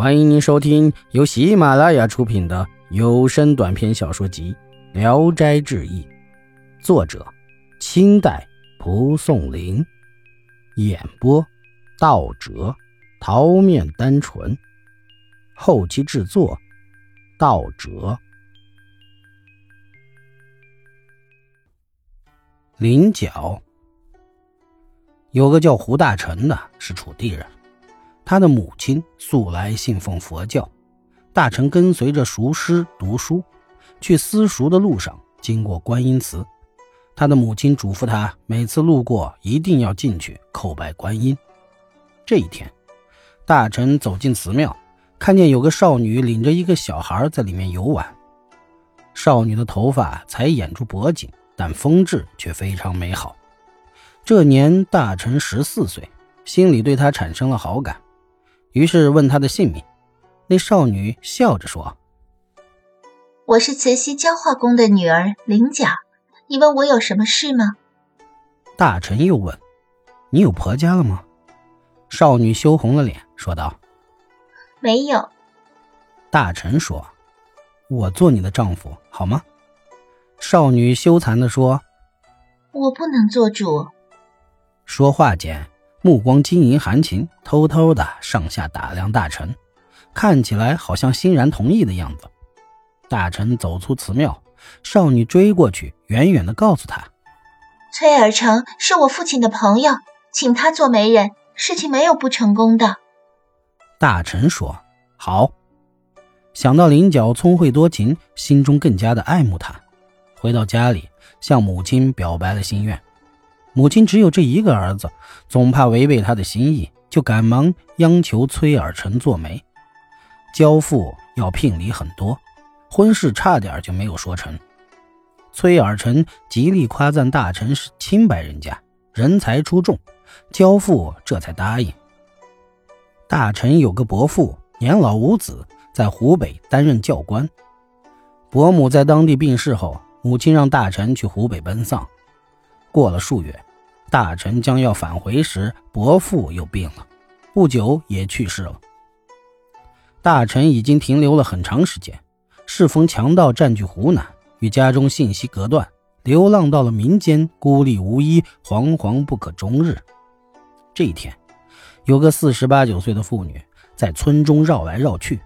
欢迎您收听由喜马拉雅出品的有声短篇小说集《聊斋志异》，作者：清代蒲松龄，演播：道哲、桃面单纯，后期制作：道哲。菱角有个叫胡大成的，是楚地人。他的母亲素来信奉佛教，大臣跟随着熟师读书，去私塾的路上经过观音祠，他的母亲嘱咐他每次路过一定要进去叩拜观音。这一天，大臣走进祠庙，看见有个少女领着一个小孩在里面游玩。少女的头发才掩住脖颈，但风致却非常美好。这年大臣十四岁，心里对她产生了好感。于是问他的姓名，那少女笑着说：“我是慈溪焦化宫的女儿菱角，你问我有什么事吗？”大臣又问：“你有婆家了吗？”少女羞红了脸，说道：“没有。”大臣说：“我做你的丈夫好吗？”少女羞惭地说：“我不能做主。”说话间。目光晶莹含情，偷偷的上下打量大臣，看起来好像欣然同意的样子。大臣走出祠庙，少女追过去，远远的告诉他：“崔尔成是我父亲的朋友，请他做媒人，事情没有不成功的。”大臣说：“好。”想到菱角聪慧多情，心中更加的爱慕他。回到家里，向母亲表白了心愿。母亲只有这一个儿子，总怕违背他的心意，就赶忙央求崔尔臣做媒。交付要聘礼很多，婚事差点就没有说成。崔尔臣极力夸赞大臣是清白人家，人才出众，交付这才答应。大臣有个伯父，年老无子，在湖北担任教官。伯母在当地病逝后，母亲让大臣去湖北奔丧。过了数月，大臣将要返回时，伯父又病了，不久也去世了。大臣已经停留了很长时间，适逢强盗占据湖南，与家中信息隔断，流浪到了民间，孤立无依，惶惶不可终日。这一天，有个四十八九岁的妇女在村中绕来绕去，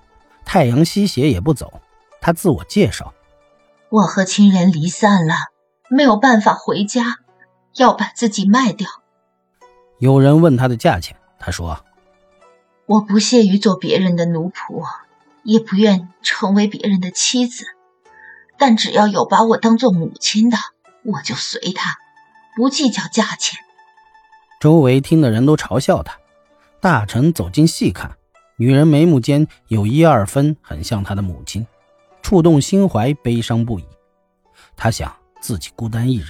太阳西斜也不走。她自我介绍：“我和亲人离散了，没有办法回家。”要把自己卖掉。有人问他的价钱，他说：“我不屑于做别人的奴仆，也不愿成为别人的妻子。但只要有把我当做母亲的，我就随他，不计较价钱。”周围听的人都嘲笑他。大臣走近细看，女人眉目间有一二分很像他的母亲，触动心怀，悲伤不已。他想自己孤单一人。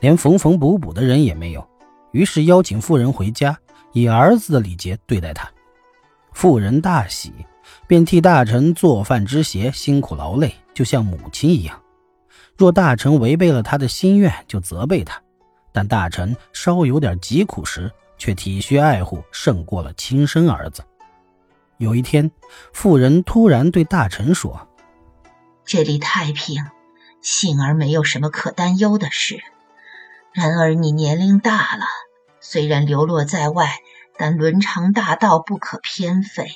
连缝缝补补的人也没有，于是邀请妇人回家，以儿子的礼节对待她。妇人大喜，便替大臣做饭织鞋，辛苦劳累，就像母亲一样。若大臣违背了他的心愿，就责备他；但大臣稍有点疾苦时，却体恤爱护，胜过了亲生儿子。有一天，妇人突然对大臣说：“这里太平，幸而没有什么可担忧的事。”然而你年龄大了，虽然流落在外，但伦常大道不可偏废。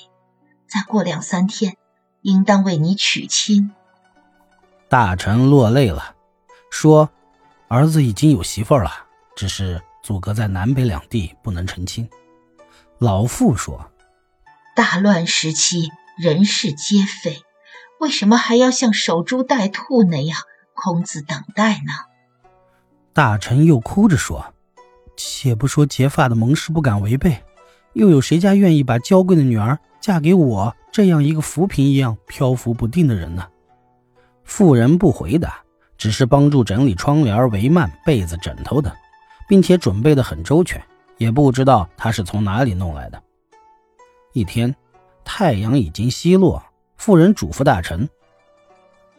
再过两三天，应当为你娶亲。大臣落泪了，说：“儿子已经有媳妇了，只是阻隔在南北两地，不能成亲。”老妇说：“大乱时期，人事皆废，为什么还要像守株待兔那样空自等待呢？”大臣又哭着说：“且不说结发的盟誓不敢违背，又有谁家愿意把娇贵的女儿嫁给我这样一个浮萍一样漂浮不定的人呢？”妇人不回答，只是帮助整理窗帘、帷幔、被子、枕头等，并且准备的很周全，也不知道他是从哪里弄来的。一天，太阳已经西落，妇人嘱咐大臣：“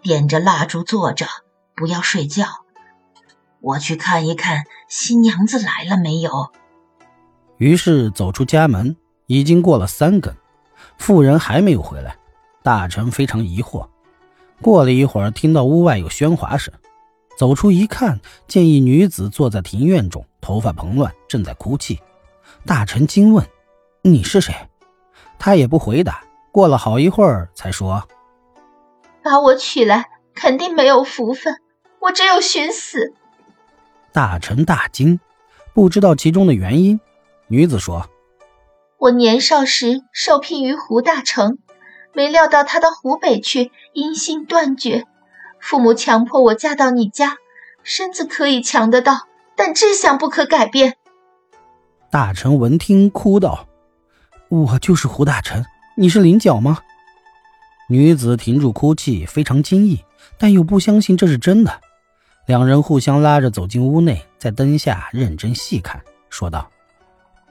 点着蜡烛坐着，不要睡觉。”我去看一看新娘子来了没有。于是走出家门，已经过了三更，妇人还没有回来，大臣非常疑惑。过了一会儿，听到屋外有喧哗声，走出一看，见一女子坐在庭院中，头发蓬乱，正在哭泣。大臣惊问：“你是谁？”她也不回答。过了好一会儿，才说：“把我娶来，肯定没有福分，我只有寻死。”大臣大惊，不知道其中的原因。女子说：“我年少时受聘于胡大成，没料到他到湖北去，音信断绝。父母强迫我嫁到你家，身子可以强得到，但志向不可改变。”大臣闻听，哭道：“我就是胡大臣，你是菱角吗？”女子停住哭泣，非常惊异，但又不相信这是真的。两人互相拉着走进屋内，在灯下认真细看，说道：“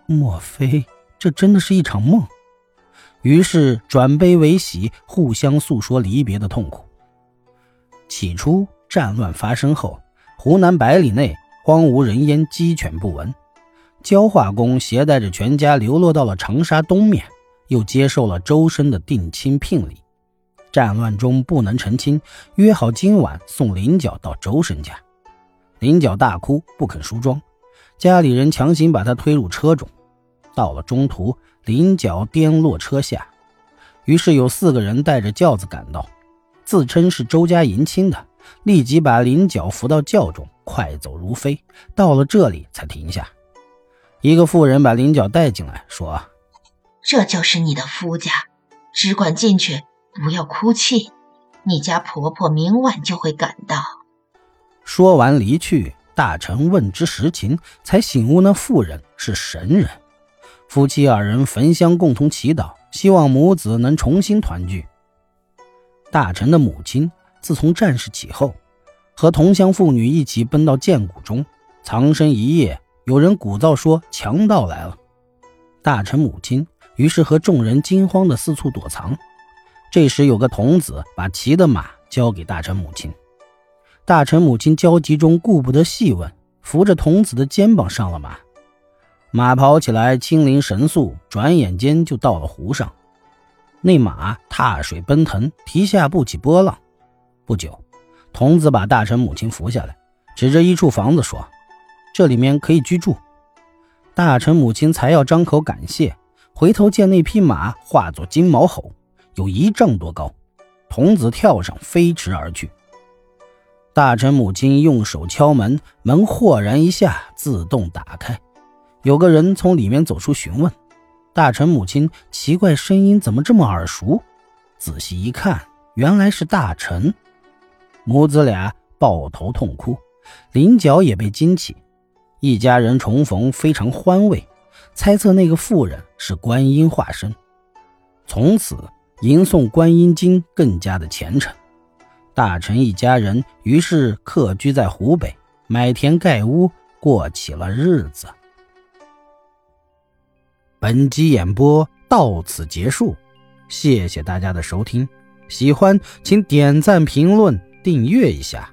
莫非这真的是一场梦？”于是转悲为喜，互相诉说离别的痛苦。起初战乱发生后，湖南百里内荒无人烟，鸡犬不闻。焦化公携带着全家流落到了长沙东面，又接受了周深的定亲聘礼。战乱中不能成亲，约好今晚送菱角到周深家。菱角大哭，不肯梳妆，家里人强行把他推入车中。到了中途，菱角颠落车下，于是有四个人带着轿子赶到，自称是周家迎亲的，立即把菱角扶到轿中，快走如飞。到了这里才停下。一个妇人把菱角带进来，说：“这就是你的夫家，只管进去，不要哭泣。你家婆婆明晚就会赶到。”说完离去。大臣问之实情，才醒悟那妇人是神人。夫妻二人焚香共同祈祷，希望母子能重新团聚。大臣的母亲自从战事起后，和同乡妇女一起奔到涧谷中藏身一夜。有人鼓噪说强盗来了，大臣母亲于是和众人惊慌的四处躲藏。这时有个童子把骑的马交给大臣母亲，大臣母亲焦急中顾不得细问，扶着童子的肩膀上了马。马跑起来轻灵神速，转眼间就到了湖上。那马踏水奔腾，蹄下不起波浪。不久，童子把大臣母亲扶下来，指着一处房子说。这里面可以居住。大臣母亲才要张口感谢，回头见那匹马化作金毛猴，有一丈多高。童子跳上，飞驰而去。大臣母亲用手敲门，门豁然一下自动打开。有个人从里面走出，询问大臣母亲：“奇怪，声音怎么这么耳熟？”仔细一看，原来是大臣。母子俩抱头痛哭，菱角也被惊起。一家人重逢，非常欢慰，猜测那个妇人是观音化身。从此吟诵观音经更加的虔诚。大臣一家人于是客居在湖北，买田盖屋，过起了日子。本集演播到此结束，谢谢大家的收听。喜欢请点赞、评论、订阅一下。